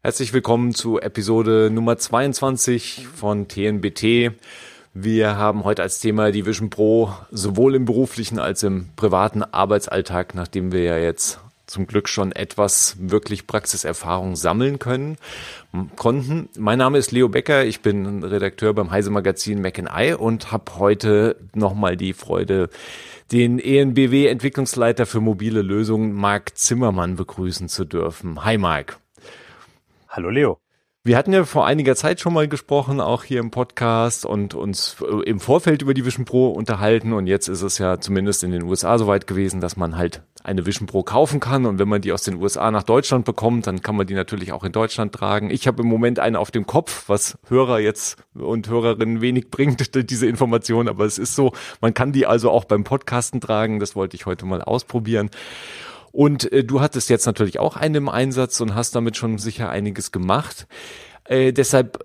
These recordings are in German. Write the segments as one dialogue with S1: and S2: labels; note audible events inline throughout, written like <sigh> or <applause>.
S1: Herzlich willkommen zu Episode Nummer 22 von TNBT. Wir haben heute als Thema die Vision Pro sowohl im beruflichen als im privaten Arbeitsalltag, nachdem wir ja jetzt zum Glück schon etwas wirklich Praxiserfahrung sammeln können, konnten. Mein Name ist Leo Becker, ich bin Redakteur beim Heise Magazin Mac Eye und habe heute nochmal die Freude, den ENBW Entwicklungsleiter für mobile Lösungen Marc Zimmermann begrüßen zu dürfen. Hi Marc.
S2: Hallo Leo.
S1: Wir hatten ja vor einiger Zeit schon mal gesprochen, auch hier im Podcast und uns äh, im Vorfeld über die Vision Pro unterhalten. Und jetzt ist es ja zumindest in den USA soweit gewesen, dass man halt eine Vision Pro kaufen kann. Und wenn man die aus den USA nach Deutschland bekommt, dann kann man die natürlich auch in Deutschland tragen. Ich habe im Moment eine auf dem Kopf, was Hörer jetzt und Hörerinnen wenig bringt, <laughs> diese Information. Aber es ist so, man kann die also auch beim Podcasten tragen. Das wollte ich heute mal ausprobieren. Und äh, du hattest jetzt natürlich auch einen im Einsatz und hast damit schon sicher einiges gemacht. Äh, deshalb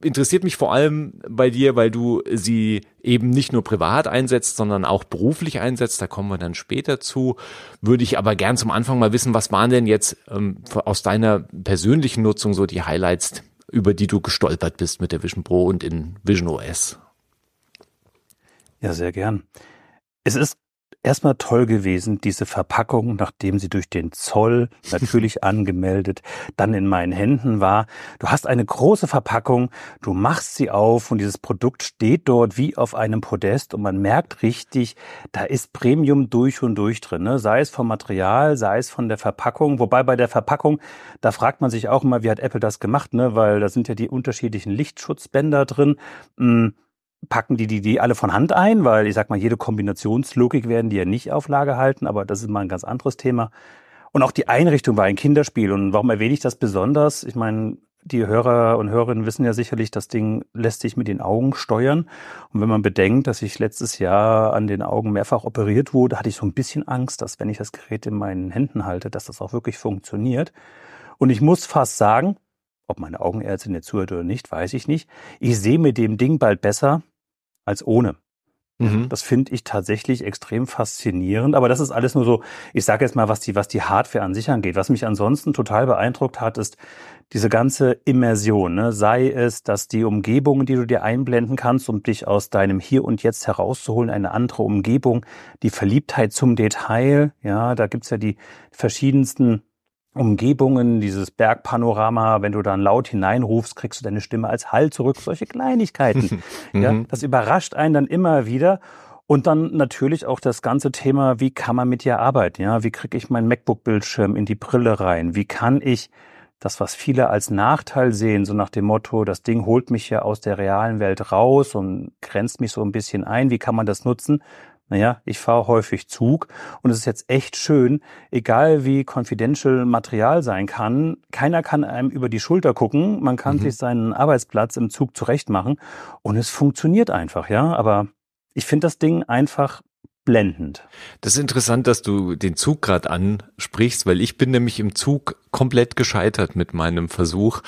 S1: interessiert mich vor allem bei dir, weil du sie eben nicht nur privat einsetzt, sondern auch beruflich einsetzt. Da kommen wir dann später zu. Würde ich aber gern zum Anfang mal wissen, was waren denn jetzt ähm, aus deiner persönlichen Nutzung so die Highlights, über die du gestolpert bist mit der Vision Pro und in Vision OS?
S2: Ja, sehr gern. Es ist erstmal toll gewesen, diese Verpackung, nachdem sie durch den Zoll natürlich <laughs> angemeldet, dann in meinen Händen war. Du hast eine große Verpackung, du machst sie auf und dieses Produkt steht dort wie auf einem Podest und man merkt richtig, da ist Premium durch und durch drin, ne? sei es vom Material, sei es von der Verpackung. Wobei bei der Verpackung, da fragt man sich auch immer, wie hat Apple das gemacht, ne? weil da sind ja die unterschiedlichen Lichtschutzbänder drin. Hm packen die, die die alle von Hand ein, weil ich sag mal, jede Kombinationslogik werden die ja nicht auf Lage halten, aber das ist mal ein ganz anderes Thema. Und auch die Einrichtung war ein Kinderspiel. Und warum erwähne ich das besonders? Ich meine, die Hörer und Hörerinnen wissen ja sicherlich, das Ding lässt sich mit den Augen steuern. Und wenn man bedenkt, dass ich letztes Jahr an den Augen mehrfach operiert wurde, hatte ich so ein bisschen Angst, dass wenn ich das Gerät in meinen Händen halte, dass das auch wirklich funktioniert. Und ich muss fast sagen, ob meine Augenärztin jetzt zuhört oder nicht, weiß ich nicht. Ich sehe mit dem Ding bald besser als ohne. Mhm. Das finde ich tatsächlich extrem faszinierend. Aber das ist alles nur so, ich sage jetzt mal, was die, was die Hardware an sich angeht. Was mich ansonsten total beeindruckt hat, ist diese ganze Immersion. Ne? Sei es, dass die Umgebungen, die du dir einblenden kannst, um dich aus deinem Hier und Jetzt herauszuholen, eine andere Umgebung, die Verliebtheit zum Detail. Ja, da gibt's ja die verschiedensten Umgebungen, dieses Bergpanorama, wenn du dann laut hineinrufst, kriegst du deine Stimme als Hall zurück, solche Kleinigkeiten. <laughs> ja, mhm. das überrascht einen dann immer wieder. Und dann natürlich auch das ganze Thema, wie kann man mit dir arbeiten? Ja, wie kriege ich meinen MacBook-Bildschirm in die Brille rein? Wie kann ich das, was viele als Nachteil sehen, so nach dem Motto, das Ding holt mich ja aus der realen Welt raus und grenzt mich so ein bisschen ein. Wie kann man das nutzen? Naja, ich fahre häufig Zug und es ist jetzt echt schön, egal wie confidential Material sein kann, keiner kann einem über die Schulter gucken, man kann mhm. sich seinen Arbeitsplatz im Zug zurechtmachen und es funktioniert einfach, ja. Aber ich finde das Ding einfach blendend.
S1: Das ist interessant, dass du den Zug gerade ansprichst, weil ich bin nämlich im Zug komplett gescheitert mit meinem Versuch.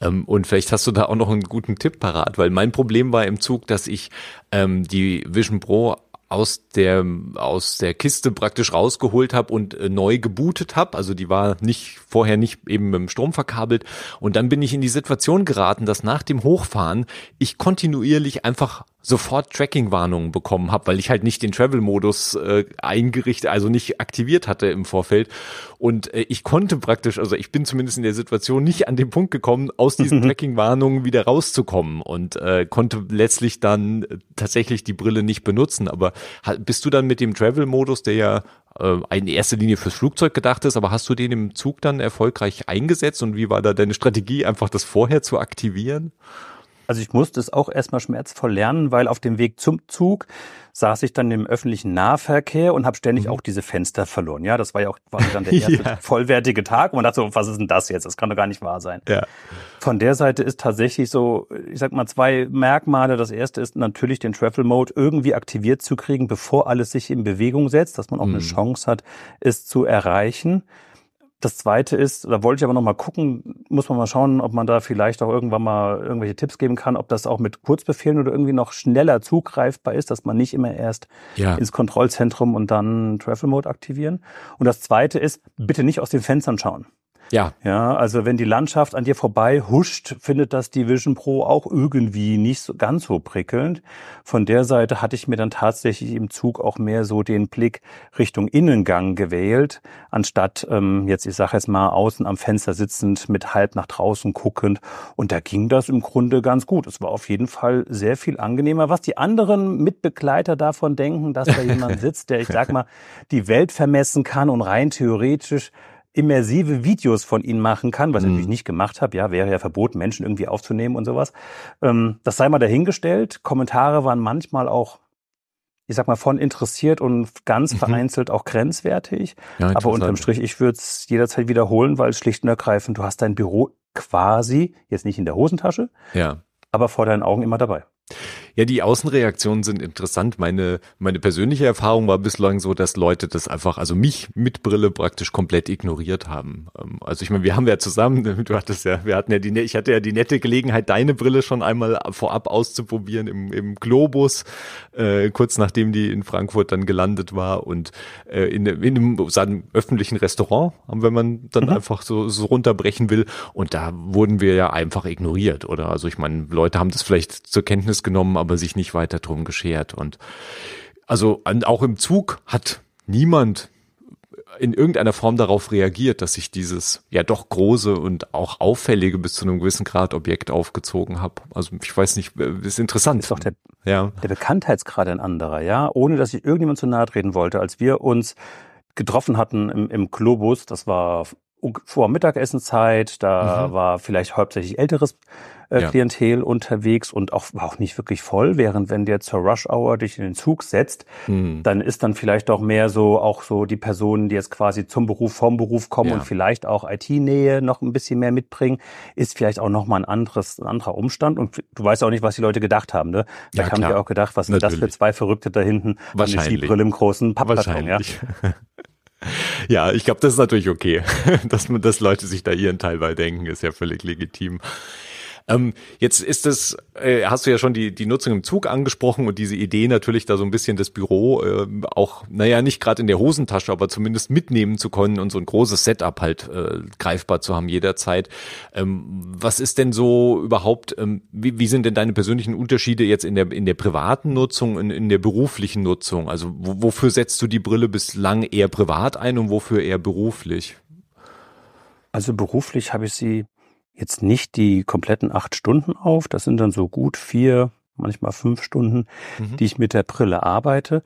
S1: Ähm, und vielleicht hast du da auch noch einen guten Tipp parat, weil mein Problem war im Zug, dass ich ähm, die Vision Pro aus der aus der Kiste praktisch rausgeholt habe und äh, neu gebootet habe. Also die war nicht vorher nicht eben mit dem Strom verkabelt. Und dann bin ich in die Situation geraten, dass nach dem Hochfahren ich kontinuierlich einfach sofort Tracking-Warnungen bekommen habe, weil ich halt nicht den Travel-Modus äh, eingerichtet, also nicht aktiviert hatte im Vorfeld. Und äh, ich konnte praktisch, also ich bin zumindest in der Situation nicht an den Punkt gekommen, aus diesen <laughs> Tracking-Warnungen wieder rauszukommen und äh, konnte letztlich dann tatsächlich die Brille nicht benutzen. Aber bist du dann mit dem Travel-Modus, der ja äh, in erster Linie fürs Flugzeug gedacht ist, aber hast du den im Zug dann erfolgreich eingesetzt und wie war da deine Strategie, einfach das vorher zu aktivieren?
S2: Also ich musste es auch erstmal schmerzvoll lernen, weil auf dem Weg zum Zug saß ich dann im öffentlichen Nahverkehr und habe ständig mhm. auch diese Fenster verloren. Ja, das war ja auch quasi dann der <laughs> erste ja. vollwertige Tag und man dachte so, was ist denn das jetzt? Das kann doch gar nicht wahr sein. Ja. Von der Seite ist tatsächlich so, ich sag mal, zwei Merkmale. Das erste ist natürlich den Travel Mode irgendwie aktiviert zu kriegen, bevor alles sich in Bewegung setzt, dass man auch mhm. eine Chance hat, es zu erreichen. Das zweite ist, da wollte ich aber noch mal gucken, muss man mal schauen, ob man da vielleicht auch irgendwann mal irgendwelche Tipps geben kann, ob das auch mit Kurzbefehlen oder irgendwie noch schneller zugreifbar ist, dass man nicht immer erst ja. ins Kontrollzentrum und dann Travel Mode aktivieren. Und das zweite ist, bitte nicht aus den Fenstern schauen.
S1: Ja.
S2: Ja, also wenn die Landschaft an dir vorbei huscht, findet das die Vision Pro auch irgendwie nicht so ganz so prickelnd. Von der Seite hatte ich mir dann tatsächlich im Zug auch mehr so den Blick Richtung Innengang gewählt, anstatt ähm, jetzt, ich sage jetzt mal, außen am Fenster sitzend mit halb nach draußen guckend. Und da ging das im Grunde ganz gut. Es war auf jeden Fall sehr viel angenehmer. Was die anderen Mitbegleiter davon denken, dass da jemand <laughs> sitzt, der, ich sag mal, die Welt vermessen kann und rein theoretisch immersive Videos von ihnen machen kann, was ich natürlich nicht gemacht habe. Ja, wäre ja verboten, Menschen irgendwie aufzunehmen und sowas. Ähm, das sei mal dahingestellt. Kommentare waren manchmal auch, ich sag mal, von interessiert und ganz mhm. vereinzelt auch grenzwertig. Ja, Aber unterm Strich, ich würde es jederzeit wiederholen, weil schlicht und ergreifend, du hast dein Büro quasi, jetzt nicht in der Hosentasche,
S1: ja.
S2: aber vor deinen Augen immer dabei.
S1: Ja, die Außenreaktionen sind interessant. Meine, meine persönliche Erfahrung war bislang so, dass Leute das einfach, also mich mit Brille praktisch komplett ignoriert haben. Ähm, also ich meine, wir haben ja zusammen, <laughs> du hattest ja, wir hatten ja die, ich hatte ja die nette Gelegenheit, deine Brille schon einmal vorab auszuprobieren im, im Globus, äh, kurz nachdem die in Frankfurt dann gelandet war und äh, in, in einem, sagen, öffentlichen Restaurant, wenn man dann mhm. einfach so, so runterbrechen will. Und da wurden wir ja einfach ignoriert, oder? Also ich meine, Leute haben das vielleicht zur Kenntnis genommen, aber sich nicht weiter drum geschert. Und also auch im Zug hat niemand in irgendeiner Form darauf reagiert, dass ich dieses ja doch große und auch auffällige bis zu einem gewissen Grad Objekt aufgezogen habe. Also ich weiß nicht, äh, ist interessant.
S2: Ist doch der, ja. der Bekanntheitsgrad ein anderer, ja, ohne dass ich irgendjemand zu nahe treten wollte. Als wir uns getroffen hatten im, im Globus, das war vor Mittagessenzeit, da mhm. war vielleicht hauptsächlich älteres äh, ja. Klientel unterwegs und auch, war auch nicht wirklich voll, während wenn der zur Rush Hour dich in den Zug setzt, mhm. dann ist dann vielleicht auch mehr so, auch so die Personen, die jetzt quasi zum Beruf, vom Beruf kommen ja. und vielleicht auch IT-Nähe noch ein bisschen mehr mitbringen, ist vielleicht auch nochmal ein anderes, ein anderer Umstand und du weißt auch nicht, was die Leute gedacht haben, ne? Vielleicht ja, haben die auch gedacht, was sind das für zwei Verrückte da hinten?
S1: Wahrscheinlich.
S2: Die Brille im großen Pappkarton, ja. <laughs>
S1: Ja, ich glaube, das ist natürlich okay, <laughs> dass man, dass Leute sich da ihren Teil bei denken, ist ja völlig legitim. Ähm, jetzt ist es, äh, hast du ja schon die, die Nutzung im Zug angesprochen und diese Idee natürlich da so ein bisschen das Büro äh, auch, naja, nicht gerade in der Hosentasche, aber zumindest mitnehmen zu können und so ein großes Setup halt äh, greifbar zu haben jederzeit. Ähm, was ist denn so überhaupt, ähm, wie, wie sind denn deine persönlichen Unterschiede jetzt in der, in der privaten Nutzung und in der beruflichen Nutzung? Also wo, wofür setzt du die Brille bislang eher privat ein und wofür eher beruflich?
S2: Also beruflich habe ich sie jetzt nicht die kompletten acht Stunden auf. Das sind dann so gut vier, manchmal fünf Stunden, mhm. die ich mit der Brille arbeite.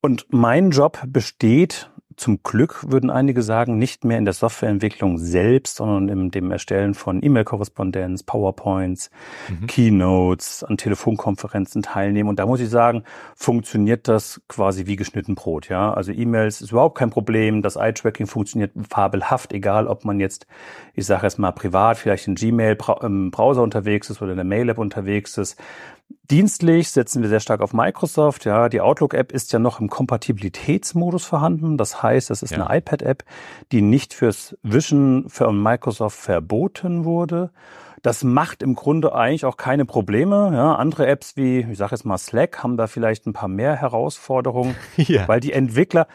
S2: Und mein Job besteht zum Glück würden einige sagen, nicht mehr in der Softwareentwicklung selbst, sondern in dem Erstellen von E-Mail-Korrespondenz, PowerPoints, mhm. Keynotes, an Telefonkonferenzen teilnehmen. Und da muss ich sagen, funktioniert das quasi wie geschnitten Brot. Ja, also E-Mails ist überhaupt kein Problem. Das Eye-Tracking funktioniert fabelhaft, egal ob man jetzt, ich sage jetzt mal privat, vielleicht in Gmail im Browser unterwegs ist oder in der Mail-App unterwegs ist. Dienstlich setzen wir sehr stark auf Microsoft. Ja, die Outlook-App ist ja noch im Kompatibilitätsmodus vorhanden. Das heißt, es ist ja. eine iPad-App, die nicht fürs Vision für Microsoft verboten wurde. Das macht im Grunde eigentlich auch keine Probleme. Ja, andere Apps wie, ich sage jetzt mal Slack, haben da vielleicht ein paar mehr Herausforderungen, <laughs> ja. weil die Entwickler,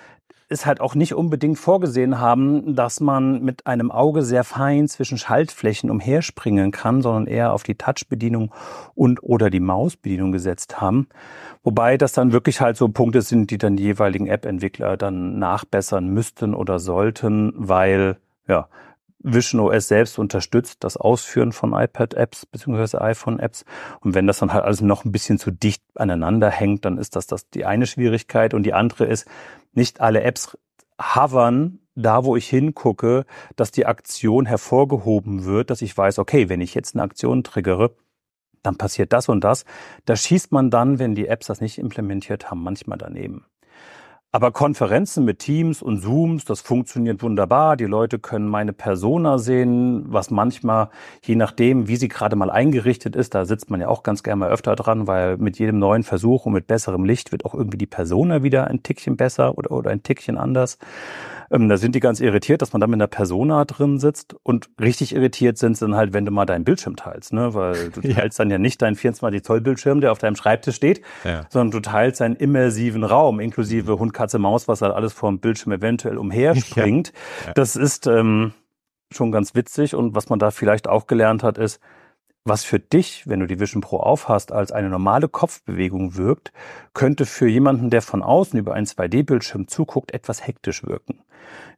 S2: es halt auch nicht unbedingt vorgesehen haben, dass man mit einem Auge sehr fein zwischen Schaltflächen umherspringen kann, sondern eher auf die Touch-Bedienung und oder die Mausbedienung gesetzt haben. Wobei das dann wirklich halt so Punkte sind, die dann die jeweiligen App-Entwickler dann nachbessern müssten oder sollten, weil ja, Vision OS selbst unterstützt das Ausführen von iPad-Apps bzw. iPhone-Apps. Und wenn das dann halt alles noch ein bisschen zu dicht aneinander hängt, dann ist das, das die eine Schwierigkeit. Und die andere ist, nicht alle Apps hovern da, wo ich hingucke, dass die Aktion hervorgehoben wird, dass ich weiß, okay, wenn ich jetzt eine Aktion triggere, dann passiert das und das. Da schießt man dann, wenn die Apps das nicht implementiert haben, manchmal daneben. Aber Konferenzen mit Teams und Zooms, das funktioniert wunderbar. Die Leute können meine Persona sehen, was manchmal, je nachdem, wie sie gerade mal eingerichtet ist, da sitzt man ja auch ganz gerne mal öfter dran, weil mit jedem neuen Versuch und mit besserem Licht wird auch irgendwie die Persona wieder ein Tickchen besser oder, oder ein Tickchen anders. Ähm, da sind die ganz irritiert, dass man da mit einer Persona drin sitzt. Und richtig irritiert sind sie dann halt, wenn du mal deinen Bildschirm teilst, ne? Weil du <laughs> teilst ja. dann ja nicht deinen 24 Zoll Bildschirm, der auf deinem Schreibtisch steht, ja. sondern du teilst einen immersiven Raum, inklusive Hund, Katze, Maus, was halt alles vor dem Bildschirm eventuell <laughs> umherspringt. Ja. Das ist, ähm, schon ganz witzig und was man da vielleicht auch gelernt hat, ist, was für dich, wenn du die Vision Pro aufhast, als eine normale Kopfbewegung wirkt, könnte für jemanden, der von außen über einen 2D-Bildschirm zuguckt, etwas hektisch wirken.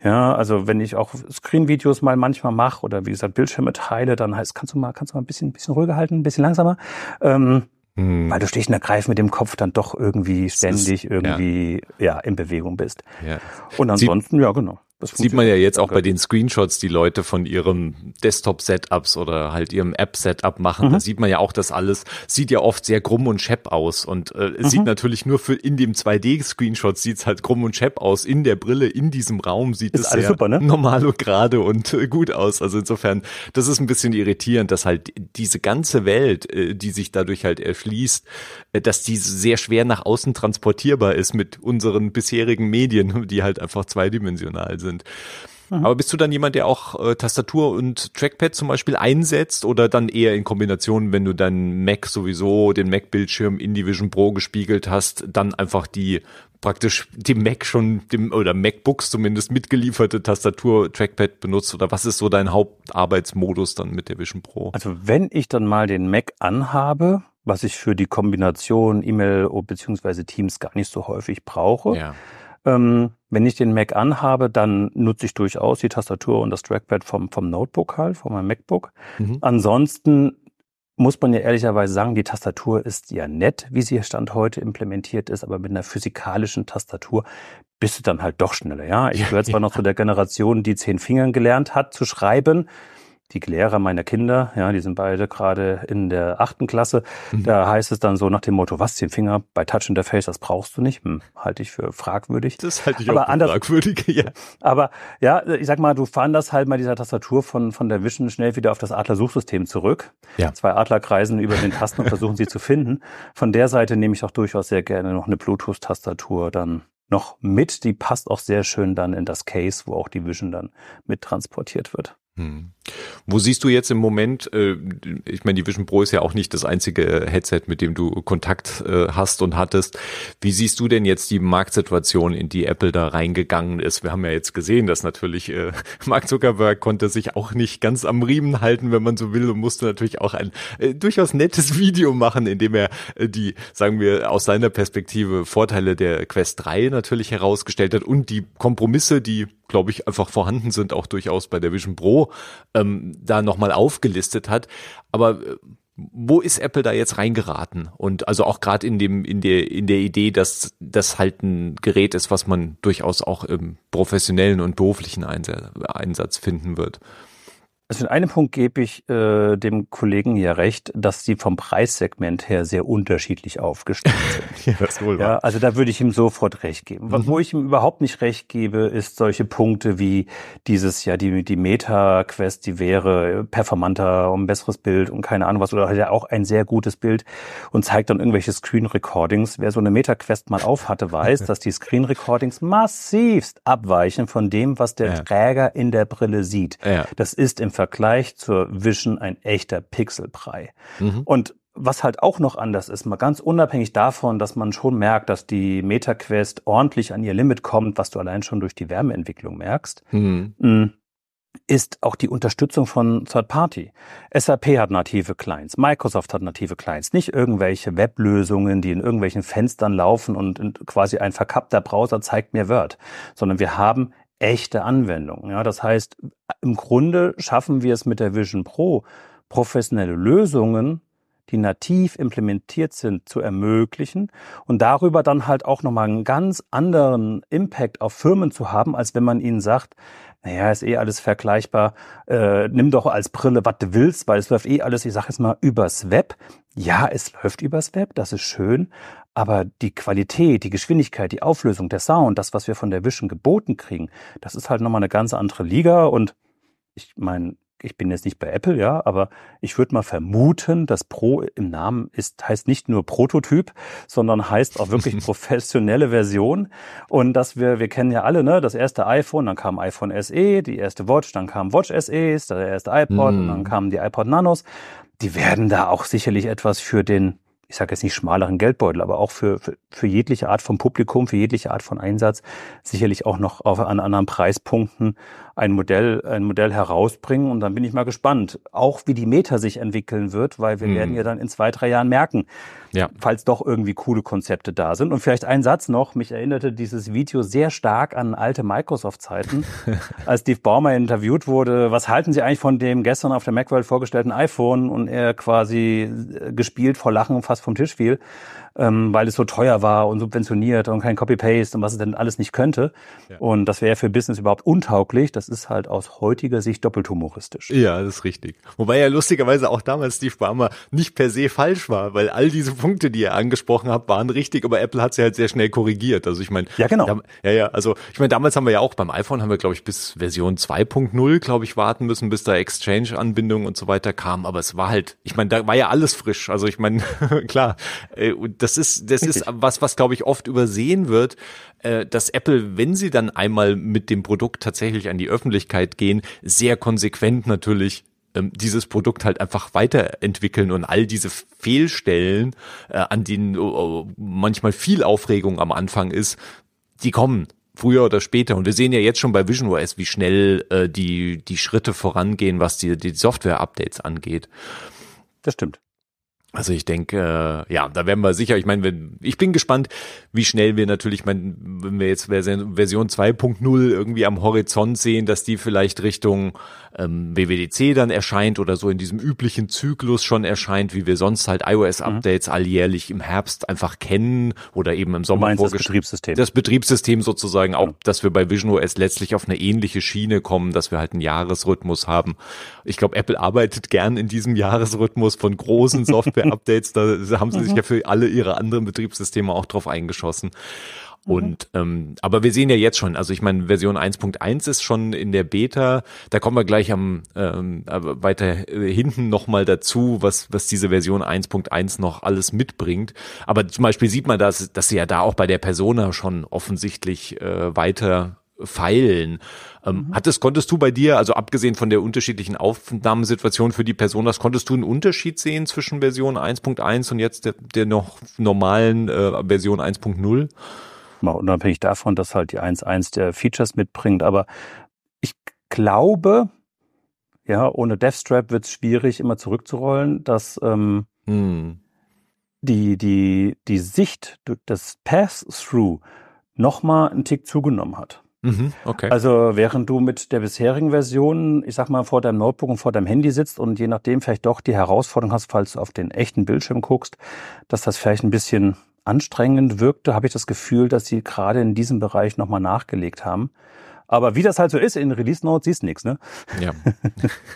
S2: Ja, also wenn ich auch Screen-Videos mal manchmal mache oder wie gesagt Bildschirme teile, dann heißt, kannst du mal, kannst du mal ein bisschen, ein bisschen ruhiger halten, ein bisschen langsamer. Ähm, hm. Weil du stehst in der Greif mit dem Kopf dann doch irgendwie ständig ist, irgendwie ja. ja. in Bewegung bist. Ja. Und ansonsten, Sie, ja genau.
S1: Das sieht man ja jetzt auch bei den Screenshots, die Leute von ihrem Desktop-Setups oder halt ihrem App-Setup machen. Mhm. Da sieht man ja auch, das alles sieht ja oft sehr krumm und schepp aus. Und äh, es mhm. sieht natürlich nur für in dem 2D-Screenshot sieht's halt krumm und schepp aus. In der Brille, in diesem Raum sieht ist es sehr super, ne? normal und gerade und äh, gut aus. Also insofern, das ist ein bisschen irritierend, dass halt diese ganze Welt, äh, die sich dadurch halt erschließt, äh, dass die sehr schwer nach außen transportierbar ist mit unseren bisherigen Medien, die halt einfach zweidimensional sind sind. Mhm. Aber bist du dann jemand, der auch äh, Tastatur und Trackpad zum Beispiel einsetzt oder dann eher in Kombination, wenn du deinen Mac sowieso, den Mac-Bildschirm in die Vision Pro gespiegelt hast, dann einfach die praktisch dem Mac schon, dem oder MacBooks zumindest mitgelieferte Tastatur, Trackpad benutzt oder was ist so dein Hauptarbeitsmodus dann mit der Vision Pro?
S2: Also wenn ich dann mal den Mac anhabe, was ich für die Kombination E-Mail bzw. Teams gar nicht so häufig brauche, ja ähm, wenn ich den Mac anhabe, dann nutze ich durchaus die Tastatur und das Trackpad vom, vom Notebook halt, von meinem MacBook. Mhm. Ansonsten muss man ja ehrlicherweise sagen, die Tastatur ist ja nett, wie sie Stand heute implementiert ist, aber mit einer physikalischen Tastatur bist du dann halt doch schneller. Ja, ich gehöre zwar ja. noch zu der Generation, die zehn Fingern gelernt hat zu schreiben die Lehrer meiner Kinder, ja, die sind beide gerade in der achten Klasse. Mhm. Da heißt es dann so nach dem Motto, was, den Finger bei Touch Interface, das brauchst du nicht. Hm, halte ich für fragwürdig.
S1: Das halte ich aber auch für anders, fragwürdig, ja.
S2: Aber ja, ich sag mal, du fahren das halt mal dieser Tastatur von, von der Vision schnell wieder auf das Adler-Suchsystem zurück. Ja. Zwei Adler kreisen über den Tasten und versuchen sie zu finden. Von der Seite nehme ich auch durchaus sehr gerne noch eine Bluetooth-Tastatur dann noch mit. Die passt auch sehr schön dann in das Case, wo auch die Vision dann mit transportiert wird.
S1: Hm. Wo siehst du jetzt im Moment, äh, ich meine, die Vision Pro ist ja auch nicht das einzige Headset, mit dem du Kontakt äh, hast und hattest. Wie siehst du denn jetzt die Marktsituation, in die Apple da reingegangen ist? Wir haben ja jetzt gesehen, dass natürlich äh, <laughs> Mark Zuckerberg konnte sich auch nicht ganz am Riemen halten, wenn man so will, und musste natürlich auch ein äh, durchaus nettes <laughs> Video machen, in dem er äh, die, sagen wir, aus seiner Perspektive Vorteile der Quest 3 natürlich herausgestellt hat und die Kompromisse, die glaube ich, einfach vorhanden sind, auch durchaus bei der Vision Pro, ähm, da nochmal aufgelistet hat. Aber äh, wo ist Apple da jetzt reingeraten? Und also auch gerade in dem, in der, in der Idee, dass das halt ein Gerät ist, was man durchaus auch im professionellen und beruflichen Einsatz finden wird.
S2: Also in einem Punkt gebe ich äh, dem Kollegen ja recht, dass sie vom Preissegment her sehr unterschiedlich aufgestellt <laughs> sind. ja, das wohl ja, also da würde ich ihm sofort recht geben. Mhm. Wo ich ihm überhaupt nicht recht gebe, ist solche Punkte wie dieses, ja, die, die Meta-Quest, die wäre performanter, um ein besseres Bild und keine Ahnung was, oder hat ja auch ein sehr gutes Bild und zeigt dann irgendwelche Screen-Recordings. Wer so eine Meta-Quest mal auf hatte, weiß, <laughs> dass die Screen-Recordings massivst abweichen von dem, was der ja. Träger in der Brille sieht. Ja. Das ist im Vergleich zur Vision ein echter Pixelbrei. Mhm. Und was halt auch noch anders ist, mal ganz unabhängig davon, dass man schon merkt, dass die MetaQuest ordentlich an ihr Limit kommt, was du allein schon durch die Wärmeentwicklung merkst, mhm. Mm, ist auch die Unterstützung von Third Party. SAP hat native Clients, Microsoft hat native Clients, nicht irgendwelche Weblösungen, die in irgendwelchen Fenstern laufen und quasi ein verkappter Browser zeigt mir Word, sondern wir haben echte Anwendung. Ja, das heißt, im Grunde schaffen wir es mit der Vision Pro, professionelle Lösungen, die nativ implementiert sind, zu ermöglichen und darüber dann halt auch nochmal einen ganz anderen Impact auf Firmen zu haben, als wenn man ihnen sagt, naja, ist eh alles vergleichbar, äh, nimm doch als Brille, was du willst, weil es läuft eh alles, ich sage jetzt mal, übers Web. Ja, es läuft übers Web, das ist schön, aber die Qualität, die Geschwindigkeit, die Auflösung, der Sound, das, was wir von der Vision geboten kriegen, das ist halt nochmal eine ganz andere Liga. Und ich meine, ich bin jetzt nicht bei Apple, ja, aber ich würde mal vermuten, dass Pro im Namen ist, heißt nicht nur Prototyp, sondern heißt auch wirklich <laughs> professionelle Version. Und dass wir, wir kennen ja alle, ne, das erste iPhone, dann kam iPhone SE, die erste Watch, dann kam Watch SEs, der erste iPod, mm. und dann kamen die iPod Nanos. Die werden da auch sicherlich etwas für den ich sage jetzt nicht schmaleren Geldbeutel, aber auch für, für, für jegliche Art von Publikum, für jegliche Art von Einsatz sicherlich auch noch auf an anderen Preispunkten ein Modell, ein Modell herausbringen und dann bin ich mal gespannt, auch wie die Meta sich entwickeln wird, weil wir mhm. werden ja dann in zwei, drei Jahren merken, ja. falls doch irgendwie coole Konzepte da sind. Und vielleicht ein Satz noch, mich erinnerte dieses Video sehr stark an alte Microsoft-Zeiten, <laughs> als Steve Baumer interviewt wurde, was halten Sie eigentlich von dem gestern auf der Macworld vorgestellten iPhone und er quasi äh, gespielt vor Lachen fast vom Tisch fiel ähm, weil es so teuer war und subventioniert und kein Copy-Paste und was es denn alles nicht könnte. Ja. Und das wäre für Business überhaupt untauglich. Das ist halt aus heutiger Sicht doppelt humoristisch.
S1: Ja, das ist richtig. Wobei ja lustigerweise auch damals Steve Ballmer nicht per se falsch war, weil all diese Punkte, die er angesprochen hat, waren richtig, aber Apple hat sie halt sehr schnell korrigiert. Also ich meine,
S2: ja genau.
S1: Da, ja, ja, also ich meine, damals haben wir ja auch beim iPhone haben wir glaube ich bis Version 2.0 glaube ich warten müssen, bis da Exchange-Anbindung und so weiter kam. Aber es war halt, ich meine, da war ja alles frisch. Also ich meine, <laughs> klar, äh, das ist, das ist was, was glaube ich oft übersehen wird, äh, dass Apple, wenn sie dann einmal mit dem Produkt tatsächlich an die Öffentlichkeit gehen, sehr konsequent natürlich ähm, dieses Produkt halt einfach weiterentwickeln und all diese Fehlstellen, äh, an denen uh, manchmal viel Aufregung am Anfang ist, die kommen früher oder später. Und wir sehen ja jetzt schon bei Vision OS, wie schnell äh, die, die Schritte vorangehen, was die, die Software-Updates angeht.
S2: Das stimmt.
S1: Also ich denke, äh, ja, da werden wir sicher, ich meine, wenn, ich bin gespannt, wie schnell wir natürlich, mein, wenn wir jetzt Version 2.0 irgendwie am Horizont sehen, dass die vielleicht Richtung ähm, WWDC dann erscheint oder so in diesem üblichen Zyklus schon erscheint, wie wir sonst halt iOS-Updates mhm. alljährlich im Herbst einfach kennen oder eben im Sommer
S2: das Betriebssystem.
S1: Das Betriebssystem sozusagen auch, ja. dass wir bei Vision OS letztlich auf eine ähnliche Schiene kommen, dass wir halt einen Jahresrhythmus haben. Ich glaube, Apple arbeitet gern in diesem Jahresrhythmus von großen <laughs> Software Software-Updates, da haben sie sich ja für alle ihre anderen Betriebssysteme auch drauf eingeschossen. Und ähm, aber wir sehen ja jetzt schon, also ich meine, Version 1.1 ist schon in der Beta, da kommen wir gleich am ähm, weiter äh, hinten nochmal dazu, was, was diese Version 1.1 noch alles mitbringt. Aber zum Beispiel sieht man, dass, dass sie ja da auch bei der Persona schon offensichtlich äh, weiter feilen. Ähm, mhm. Hattest, konntest du bei dir, also abgesehen von der unterschiedlichen Aufnahmesituation für die Person, das konntest du einen Unterschied sehen zwischen Version 1.1 und jetzt der, der noch normalen äh, Version 1.0?
S2: Mal unabhängig davon, dass halt die 1.1 der Features mitbringt, aber ich glaube, ja, ohne DevStrap wird es schwierig, immer zurückzurollen, dass ähm, hm. die, die, die Sicht des Pass-Through nochmal einen Tick zugenommen hat.
S1: Mhm, okay.
S2: Also während du mit der bisherigen Version, ich sag mal, vor deinem Notebook und vor deinem Handy sitzt und je nachdem vielleicht doch die Herausforderung hast, falls du auf den echten Bildschirm guckst, dass das vielleicht ein bisschen anstrengend wirkte, habe ich das Gefühl, dass sie gerade in diesem Bereich nochmal nachgelegt haben. Aber wie das halt so ist, in Release Notes siehst du nichts, ne?
S1: Ja.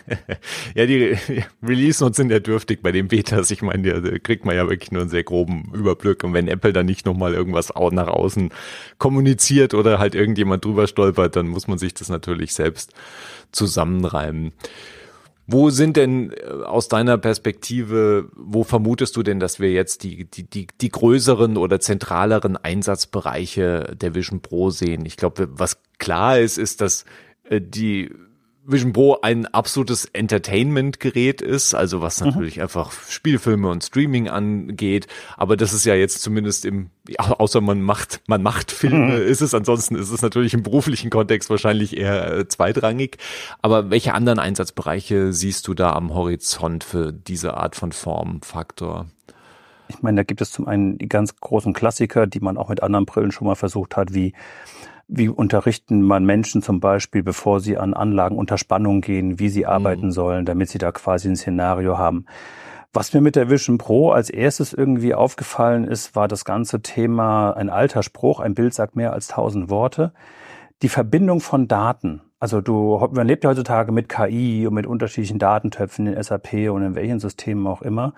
S1: <laughs> <laughs> ja, die Release Notes sind ja dürftig bei den Betas. Ich meine, da kriegt man ja wirklich nur einen sehr groben Überblick. Und wenn Apple dann nicht nochmal irgendwas nach außen kommuniziert oder halt irgendjemand drüber stolpert, dann muss man sich das natürlich selbst zusammenreimen. Wo sind denn äh, aus deiner Perspektive, wo vermutest du denn, dass wir jetzt die, die, die, die größeren oder zentraleren Einsatzbereiche der Vision Pro sehen? Ich glaube, was klar ist, ist, dass äh, die Vision Pro ein absolutes Entertainment-Gerät ist, also was mhm. natürlich mhm. einfach Spielfilme und Streaming angeht. Aber das ist ja jetzt zumindest im, außer man macht, man macht Filme, mhm. ist es. Ansonsten ist es natürlich im beruflichen Kontext wahrscheinlich eher äh, zweitrangig. Aber welche anderen Einsatzbereiche siehst du da am Horizont für diese Art von Formfaktor?
S2: Ich meine, da gibt es zum einen die ganz großen Klassiker, die man auch mit anderen Brillen schon mal versucht hat, wie wie unterrichten man Menschen zum Beispiel, bevor sie an Anlagen unter Spannung gehen, wie sie arbeiten mhm. sollen, damit sie da quasi ein Szenario haben. Was mir mit der Vision Pro als erstes irgendwie aufgefallen ist, war das ganze Thema ein alter Spruch, ein Bild sagt mehr als tausend Worte. Die Verbindung von Daten. Also du, man lebt ja heutzutage mit KI und mit unterschiedlichen Datentöpfen in SAP und in welchen Systemen auch immer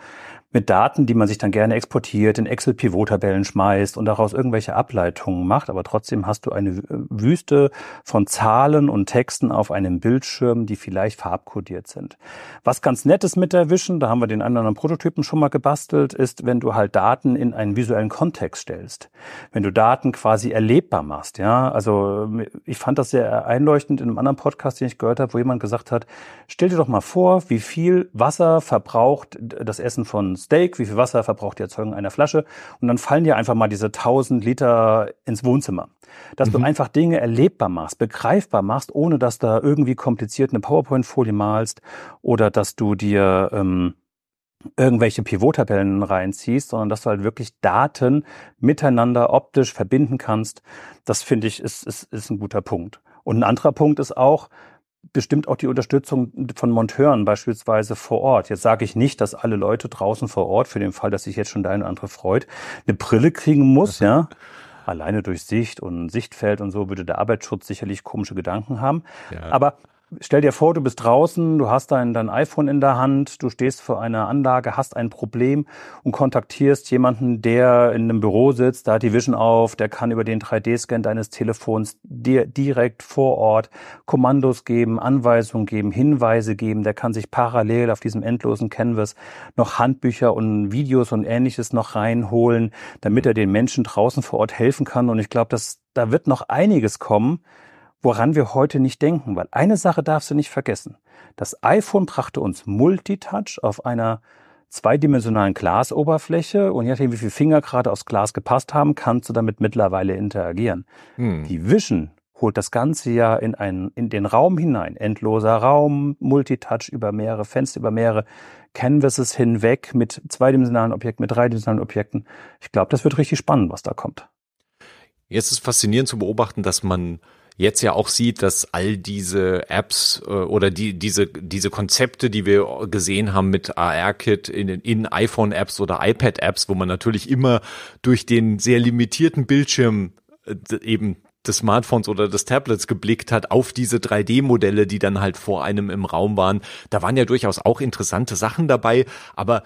S2: mit Daten, die man sich dann gerne exportiert, in Excel-Pivot-Tabellen schmeißt und daraus irgendwelche Ableitungen macht. Aber trotzdem hast du eine Wüste von Zahlen und Texten auf einem Bildschirm, die vielleicht farbkodiert sind. Was ganz nett ist mit der Vision, da haben wir den anderen Prototypen schon mal gebastelt, ist, wenn du halt Daten in einen visuellen Kontext stellst. Wenn du Daten quasi erlebbar machst, ja. Also ich fand das sehr einleuchtend in einem anderen Podcast, den ich gehört habe, wo jemand gesagt hat, stell dir doch mal vor, wie viel Wasser verbraucht das Essen von Steak, wie viel Wasser verbraucht die Erzeugung einer Flasche und dann fallen dir einfach mal diese 1000 Liter ins Wohnzimmer. Dass mhm. du einfach Dinge erlebbar machst, begreifbar machst, ohne dass da irgendwie kompliziert eine PowerPoint-Folie malst oder dass du dir ähm, irgendwelche Pivot-Tabellen reinziehst, sondern dass du halt wirklich Daten miteinander optisch verbinden kannst. Das finde ich ist, ist, ist ein guter Punkt. Und ein anderer Punkt ist auch, bestimmt auch die Unterstützung von Monteuren beispielsweise vor Ort. Jetzt sage ich nicht, dass alle Leute draußen vor Ort, für den Fall, dass sich jetzt schon der eine oder andere freut, eine Brille kriegen muss, ja. Alleine durch Sicht und Sichtfeld und so würde der Arbeitsschutz sicherlich komische Gedanken haben. Ja. Aber Stell dir vor, du bist draußen, du hast dein, dein iPhone in der Hand, du stehst vor einer Anlage, hast ein Problem und kontaktierst jemanden, der in einem Büro sitzt, da hat die Vision auf, der kann über den 3D-Scan deines Telefons dir direkt vor Ort Kommandos geben, Anweisungen geben, Hinweise geben, der kann sich parallel auf diesem endlosen Canvas noch Handbücher und Videos und ähnliches noch reinholen, damit er den Menschen draußen vor Ort helfen kann. Und ich glaube, dass da wird noch einiges kommen, woran wir heute nicht denken, weil eine Sache darfst du nicht vergessen. Das iPhone brachte uns Multitouch auf einer zweidimensionalen Glasoberfläche und je nachdem, wie viele Finger gerade aufs Glas gepasst haben, kannst du damit mittlerweile interagieren. Hm. Die Vision holt das Ganze ja in, einen, in den Raum hinein. Endloser Raum, Multitouch über mehrere Fenster, über mehrere Canvases hinweg mit zweidimensionalen Objekten, mit dreidimensionalen Objekten. Ich glaube, das wird richtig spannend, was da kommt.
S1: Jetzt ist faszinierend zu beobachten, dass man jetzt ja auch sieht, dass all diese Apps äh, oder die, diese, diese Konzepte, die wir gesehen haben mit AR-Kit in, in iPhone-Apps oder iPad-Apps, wo man natürlich immer durch den sehr limitierten Bildschirm äh, eben des Smartphones oder des Tablets geblickt hat auf diese 3D-Modelle, die dann halt vor einem im Raum waren. Da waren ja durchaus auch interessante Sachen dabei, aber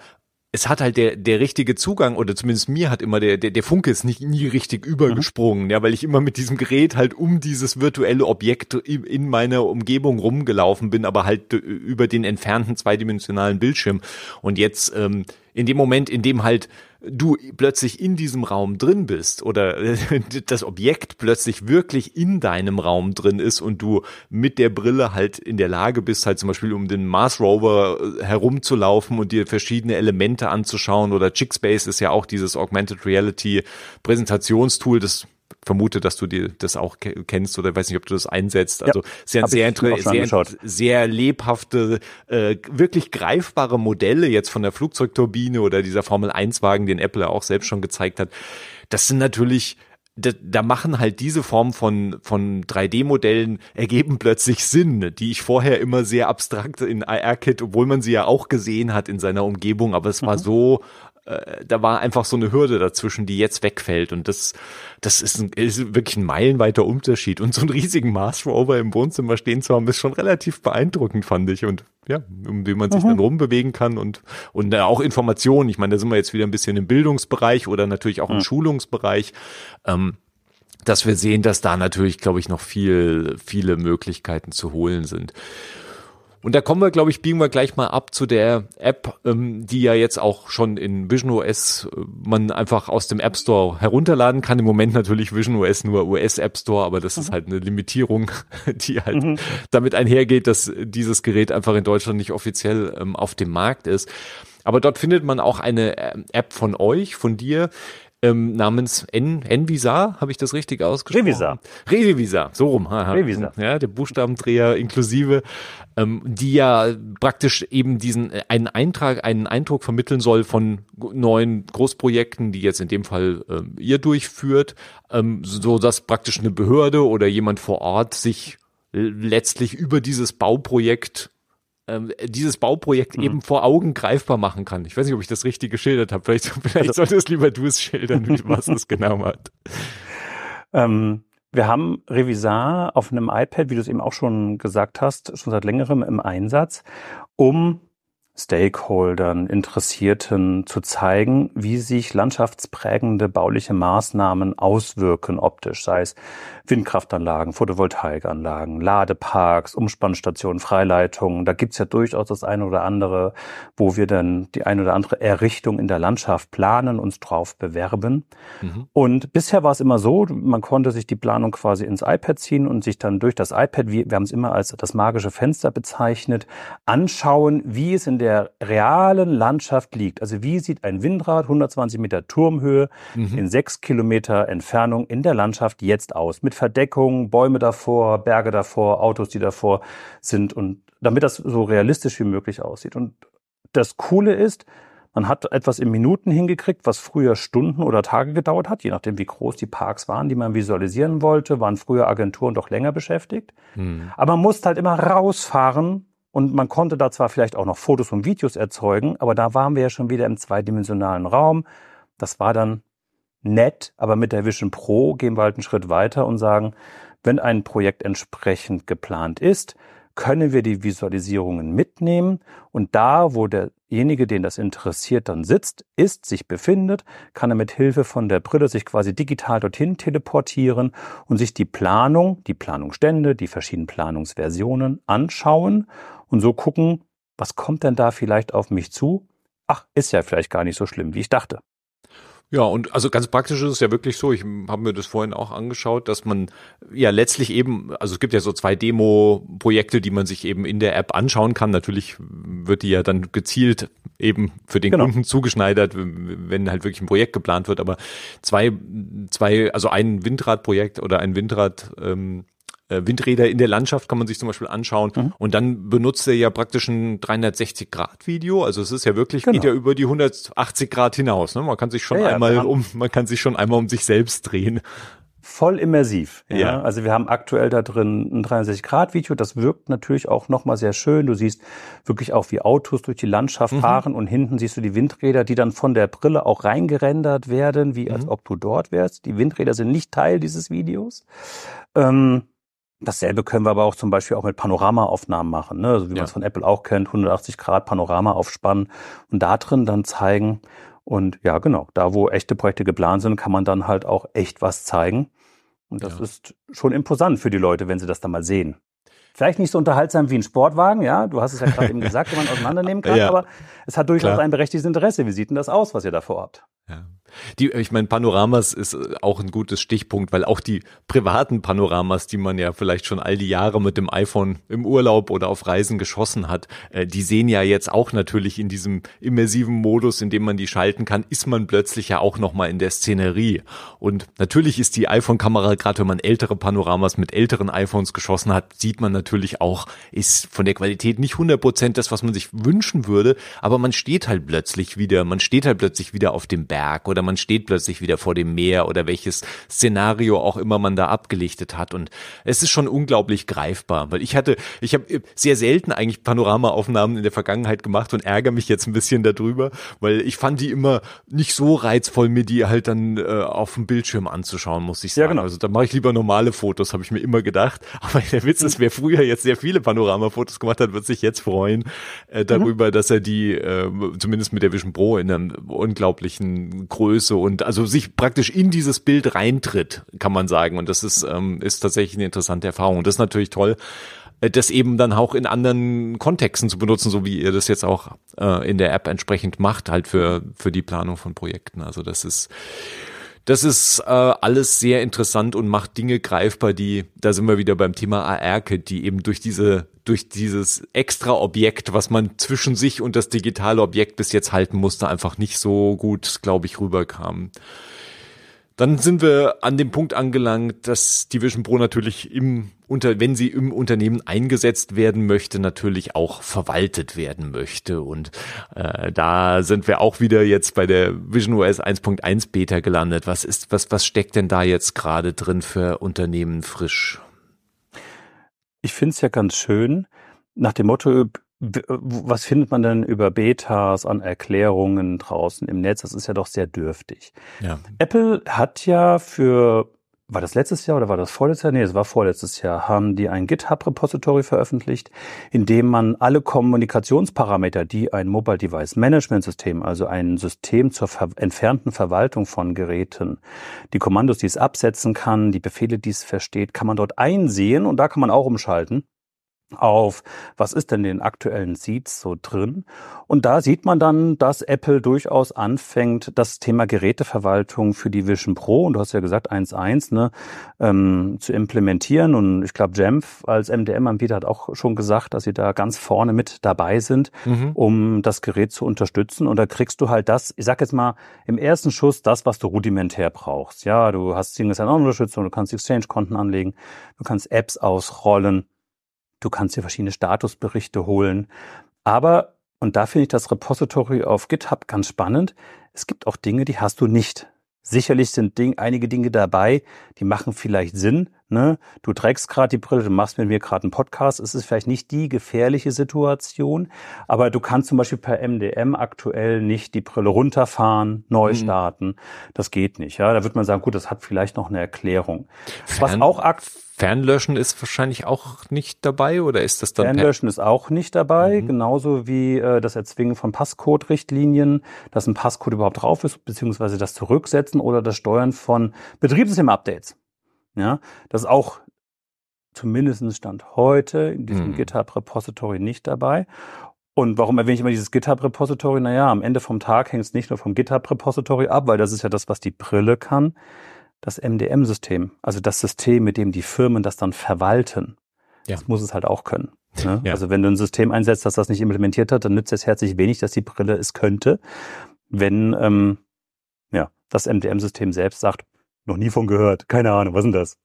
S1: es hat halt der, der richtige Zugang, oder zumindest mir hat immer der, der, der Funke ist nicht nie richtig übergesprungen, mhm. ja, weil ich immer mit diesem Gerät halt um dieses virtuelle Objekt in meiner Umgebung rumgelaufen bin, aber halt über den entfernten zweidimensionalen Bildschirm. Und jetzt ähm, in dem Moment, in dem halt du plötzlich in diesem Raum drin bist oder das Objekt plötzlich wirklich in deinem Raum drin ist und du mit der Brille halt in der Lage bist, halt zum Beispiel um den Mars Rover äh, herumzulaufen und dir verschiedene Elemente anzuschauen oder Chickspace ist ja auch dieses Augmented Reality Präsentationstool, das vermute, dass du dir das auch kennst oder weiß nicht, ob du das einsetzt. Also ja, sehr, sehr, sehr, sehr lebhafte, äh, wirklich greifbare Modelle jetzt von der Flugzeugturbine oder dieser Formel 1 Wagen, den Apple auch selbst schon gezeigt hat. Das sind natürlich da, machen halt diese Form von, von 3D-Modellen ergeben plötzlich Sinn, die ich vorher immer sehr abstrakt in AR-Kit, obwohl man sie ja auch gesehen hat in seiner Umgebung, aber es war mhm. so äh, da war einfach so eine Hürde dazwischen, die jetzt wegfällt. Und das, das ist, ein, ist wirklich ein meilenweiter Unterschied. Und so einen riesigen Mars Rover im Wohnzimmer stehen zu haben, ist schon relativ beeindruckend, fand ich. Und ja, um den man sich mhm. dann rumbewegen kann und, und auch Informationen. Ich meine, da sind wir jetzt wieder ein bisschen im Bildungsbereich oder natürlich auch im mhm. Schulungsbereich. Ähm, dass wir sehen, dass da natürlich, glaube ich, noch viel, viele Möglichkeiten zu holen sind. Und da kommen wir, glaube ich, biegen wir gleich mal ab zu der App, ähm, die ja jetzt auch schon in Vision OS äh, man einfach aus dem App Store herunterladen kann. Im Moment natürlich Vision OS nur US App Store, aber das mhm. ist halt eine Limitierung, <laughs> die halt mhm. damit einhergeht, dass dieses Gerät einfach in Deutschland nicht offiziell ähm, auf dem Markt ist. Aber dort findet man auch eine äh, App von euch, von dir, ähm, namens N Envisar, habe ich das richtig ausgesprochen?
S2: Revisar.
S1: Revisar, so rum. Revisar. Ja, der Buchstabendreher inklusive, ähm, die ja praktisch eben diesen äh, einen Eintrag, einen Eindruck vermitteln soll von neuen Großprojekten, die jetzt in dem Fall ähm, ihr durchführt, ähm, so dass praktisch eine Behörde oder jemand vor Ort sich letztlich über dieses Bauprojekt ähm, dieses Bauprojekt mhm. eben vor Augen greifbar machen kann. Ich weiß nicht, ob ich das richtig geschildert habe. Vielleicht, vielleicht solltest lieber du es schildern, was es genau hat.
S2: Ähm, wir haben Revisar auf einem iPad, wie du es eben auch schon gesagt hast, schon seit längerem im Einsatz, um Stakeholdern, Interessierten zu zeigen, wie sich landschaftsprägende bauliche Maßnahmen auswirken optisch, sei es Windkraftanlagen, Photovoltaikanlagen, Ladeparks, Umspannstationen, Freileitungen. Da gibt's ja durchaus das eine oder andere, wo wir dann die eine oder andere Errichtung in der Landschaft planen, uns drauf bewerben. Mhm. Und bisher war es immer so, man konnte sich die Planung quasi ins iPad ziehen und sich dann durch das iPad, wir, wir haben es immer als das magische Fenster bezeichnet, anschauen, wie es in der realen Landschaft liegt. Also wie sieht ein Windrad 120 Meter Turmhöhe mhm. in sechs Kilometer Entfernung in der Landschaft jetzt aus? Mit Verdeckung, Bäume davor, Berge davor, Autos, die davor sind und damit das so realistisch wie möglich aussieht. Und das Coole ist, man hat etwas in Minuten hingekriegt, was früher Stunden oder Tage gedauert hat, je nachdem, wie groß die Parks waren, die man visualisieren wollte, waren früher Agenturen doch länger beschäftigt. Hm. Aber man musste halt immer rausfahren und man konnte da zwar vielleicht auch noch Fotos und Videos erzeugen, aber da waren wir ja schon wieder im zweidimensionalen Raum. Das war dann nett, aber mit der Vision Pro gehen wir halt einen Schritt weiter und sagen, wenn ein Projekt entsprechend geplant ist, können wir die Visualisierungen mitnehmen und da, wo derjenige, den das interessiert, dann sitzt, ist, sich befindet, kann er mit Hilfe von der Brille sich quasi digital dorthin teleportieren und sich die Planung, die Planungsstände, die verschiedenen Planungsversionen anschauen und so gucken, was kommt denn da vielleicht auf mich zu? Ach, ist ja vielleicht gar nicht so schlimm, wie ich dachte.
S1: Ja, und also ganz praktisch ist es ja wirklich so, ich habe mir das vorhin auch angeschaut, dass man ja letztlich eben, also es gibt ja so zwei Demo-Projekte, die man sich eben in der App anschauen kann. Natürlich wird die ja dann gezielt eben für den genau. Kunden zugeschneidert, wenn halt wirklich ein Projekt geplant wird, aber zwei, zwei, also ein Windradprojekt oder ein Windrad ähm, äh, Windräder in der Landschaft kann man sich zum Beispiel anschauen. Mhm. Und dann benutzt er ja praktisch ein 360-Grad-Video. Also es ist ja wirklich, genau. geht ja über die 180 Grad hinaus. Ne? Man kann sich schon ja, einmal ja, um, man kann sich schon einmal um sich selbst drehen
S2: voll immersiv. Ja? ja? Also wir haben aktuell da drin ein 63-Grad-Video. Das wirkt natürlich auch nochmal sehr schön. Du siehst wirklich auch, wie Autos durch die Landschaft mhm. fahren und hinten siehst du die Windräder, die dann von der Brille auch reingerendert werden, wie mhm. als ob du dort wärst. Die Windräder sind nicht Teil dieses Videos. Ähm, Dasselbe können wir aber auch zum Beispiel auch mit Panoramaaufnahmen machen, ne? also wie ja. man es von Apple auch kennt, 180 Grad Panorama aufspannen und da drin dann zeigen. Und ja, genau, da wo echte Projekte geplant sind, kann man dann halt auch echt was zeigen. Und das ja. ist schon imposant für die Leute, wenn sie das dann mal sehen. Vielleicht nicht so unterhaltsam wie ein Sportwagen, ja, du hast es ja gerade eben <laughs> gesagt, wenn man auseinandernehmen kann, ja. aber es hat durchaus Klar. ein berechtigtes Interesse. Wie sieht denn das aus, was ihr da vorhabt?
S1: Ja. Die, ich meine, Panoramas ist auch ein gutes Stichpunkt, weil auch die privaten Panoramas, die man ja vielleicht schon all die Jahre mit dem iPhone im Urlaub oder auf Reisen geschossen hat, äh, die sehen ja jetzt auch natürlich in diesem immersiven Modus, in dem man die schalten kann, ist man plötzlich ja auch nochmal in der Szenerie. Und natürlich ist die iPhone-Kamera, gerade wenn man ältere Panoramas mit älteren iPhones geschossen hat, sieht man natürlich auch, ist von der Qualität nicht 100% das, was man sich wünschen würde, aber man steht halt plötzlich wieder, man steht halt plötzlich wieder auf dem Berg oder man steht plötzlich wieder vor dem Meer oder welches Szenario auch immer man da abgelichtet hat. Und es ist schon unglaublich greifbar, weil ich hatte, ich habe sehr selten eigentlich Panoramaaufnahmen in der Vergangenheit gemacht und ärgere mich jetzt ein bisschen darüber, weil ich fand die immer nicht so reizvoll, mir die halt dann äh, auf dem Bildschirm anzuschauen, muss ich sagen. Ja, genau. Also da mache ich lieber normale Fotos, habe ich mir immer gedacht. <laughs> Aber der Witz ist, wer früher jetzt sehr viele Panoramafotos gemacht hat, wird sich jetzt freuen äh, darüber, mhm. dass er die äh, zumindest mit der Vision Pro in einem unglaublichen Größe und also sich praktisch in dieses Bild reintritt, kann man sagen. Und das ist, ähm, ist tatsächlich eine interessante Erfahrung. Und das ist natürlich toll, äh, das eben dann auch in anderen Kontexten zu benutzen, so wie ihr das jetzt auch äh, in der App entsprechend macht, halt für, für die Planung von Projekten. Also das ist, das ist äh, alles sehr interessant und macht Dinge greifbar, die, da sind wir wieder beim Thema AR-Kit, die eben durch diese, durch dieses extra Objekt, was man zwischen sich und das digitale Objekt bis jetzt halten musste, einfach nicht so gut, glaube ich, rüberkamen. Dann sind wir an dem Punkt angelangt, dass die Vision Pro natürlich im unter, wenn sie im Unternehmen eingesetzt werden möchte, natürlich auch verwaltet werden möchte. Und äh, da sind wir auch wieder jetzt bei der Vision OS 1.1 Beta gelandet. Was ist, was, was steckt denn da jetzt gerade drin für Unternehmen frisch?
S2: Ich finde es ja ganz schön, nach dem Motto, was findet man denn über Betas an Erklärungen draußen im Netz? Das ist ja doch sehr dürftig. Ja. Apple hat ja für war das letztes Jahr oder war das vorletztes Jahr? Nee, es war vorletztes Jahr, haben die ein GitHub-Repository veröffentlicht, in dem man alle Kommunikationsparameter, die ein Mobile Device Management System, also ein System zur ver entfernten Verwaltung von Geräten, die Kommandos, die es absetzen kann, die Befehle, die es versteht, kann man dort einsehen und da kann man auch umschalten auf, was ist denn in den aktuellen Seeds so drin. Und da sieht man dann, dass Apple durchaus anfängt, das Thema Geräteverwaltung für die Vision Pro, und du hast ja gesagt 1.1, ne, ähm, zu implementieren. Und ich glaube, Jamf als MDM-Anbieter hat auch schon gesagt, dass sie da ganz vorne mit dabei sind, mhm. um das Gerät zu unterstützen. Und da kriegst du halt das, ich sag jetzt mal, im ersten Schuss das, was du rudimentär brauchst. Ja, du hast Single Sign-On-Unterstützung, du kannst Exchange-Konten anlegen, du kannst Apps ausrollen, Du kannst dir verschiedene Statusberichte holen. Aber, und da finde ich das Repository auf GitHub ganz spannend, es gibt auch Dinge, die hast du nicht. Sicherlich sind Ding, einige Dinge dabei, die machen vielleicht Sinn. Ne? Du trägst gerade die Brille, du machst mit mir gerade einen Podcast. Es ist vielleicht nicht die gefährliche Situation, aber du kannst zum Beispiel per MDM aktuell nicht die Brille runterfahren, neu mhm. starten. Das geht nicht. Ja, da wird man sagen, gut, das hat vielleicht noch eine Erklärung.
S1: Was auch Fernlöschen ist wahrscheinlich auch nicht dabei oder ist das dann?
S2: Fernlöschen ist auch nicht dabei, mhm. genauso wie äh, das Erzwingen von Passcode-Richtlinien, dass ein Passcode überhaupt drauf ist, beziehungsweise das Zurücksetzen oder das Steuern von Betriebssystem-Updates. Ja, das ist auch zumindest Stand heute in diesem mhm. GitHub-Repository nicht dabei. Und warum erwähne ich immer dieses GitHub-Repository? Naja, am Ende vom Tag hängt es nicht nur vom GitHub-Repository ab, weil das ist ja das, was die Brille kann das MDM-System, also das System, mit dem die Firmen das dann verwalten, ja. das muss es halt auch können. Ne? <laughs> Ja. Also wenn du ein System einsetzt, das das nicht implementiert hat, dann nützt es herzlich wenig, dass die Brille es könnte. Wenn ähm, ja, das MDM-System selbst sagt, noch nie von gehört, keine Ahnung, was ist denn das?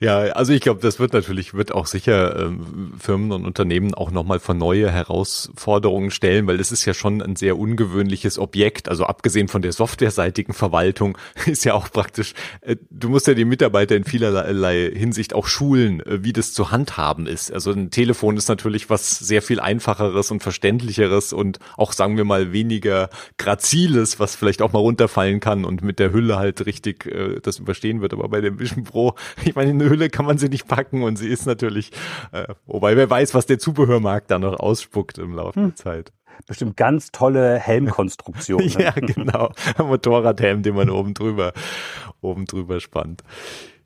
S1: Ja, also ich glaube, das wird natürlich, wird auch sicher ähm, Firmen und Unternehmen auch nochmal vor neue Herausforderungen stellen, weil es ist ja schon ein sehr ungewöhnliches Objekt. Also abgesehen von der softwareseitigen Verwaltung <laughs> ist ja auch praktisch, äh, du musst ja die Mitarbeiter in vielerlei Hinsicht auch schulen, äh, wie das zu handhaben ist. Also ein Telefon ist natürlich was sehr viel einfacheres und verständlicheres und auch, sagen wir mal, weniger graziles, was vielleicht auch mal runterfallen kann und mit der Hülle halt richtig äh, das überstehen wird. Aber bei dem Vision Pro, <laughs> ich meine, eine Hülle kann man sie nicht packen und sie ist natürlich, äh, wobei wer weiß, was der Zubehörmarkt da noch ausspuckt im Laufe hm. der Zeit.
S2: Bestimmt ganz tolle Helmkonstruktion.
S1: Ne? <laughs> ja, genau. Motorradhelm, den man oben drüber, oben drüber spannt.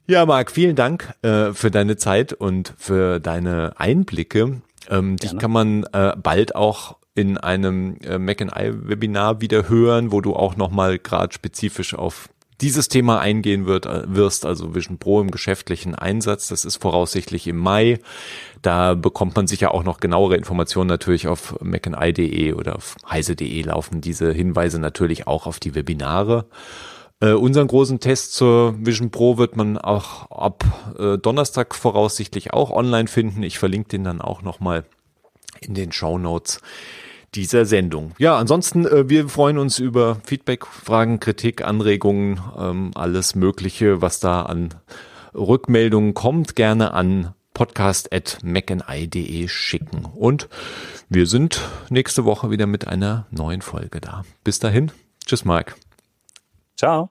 S1: Ja, Marc, vielen Dank äh, für deine Zeit und für deine Einblicke. Ähm, dich kann man äh, bald auch in einem äh, Mac and I Webinar wieder hören, wo du auch nochmal gerade spezifisch auf dieses Thema eingehen wird, äh, wirst, also Vision Pro im geschäftlichen Einsatz. Das ist voraussichtlich im Mai. Da bekommt man sicher auch noch genauere Informationen natürlich auf macandI.de oder auf heise.de laufen diese Hinweise natürlich auch auf die Webinare. Äh, unseren großen Test zur Vision Pro wird man auch ab äh, Donnerstag voraussichtlich auch online finden. Ich verlinke den dann auch nochmal in den Show Notes dieser Sendung. Ja, ansonsten, äh, wir freuen uns über Feedback, Fragen, Kritik, Anregungen, ähm, alles Mögliche, was da an Rückmeldungen kommt, gerne an podcast.mcni.de schicken. Und wir sind nächste Woche wieder mit einer neuen Folge da. Bis dahin. Tschüss, Mike.
S2: Ciao.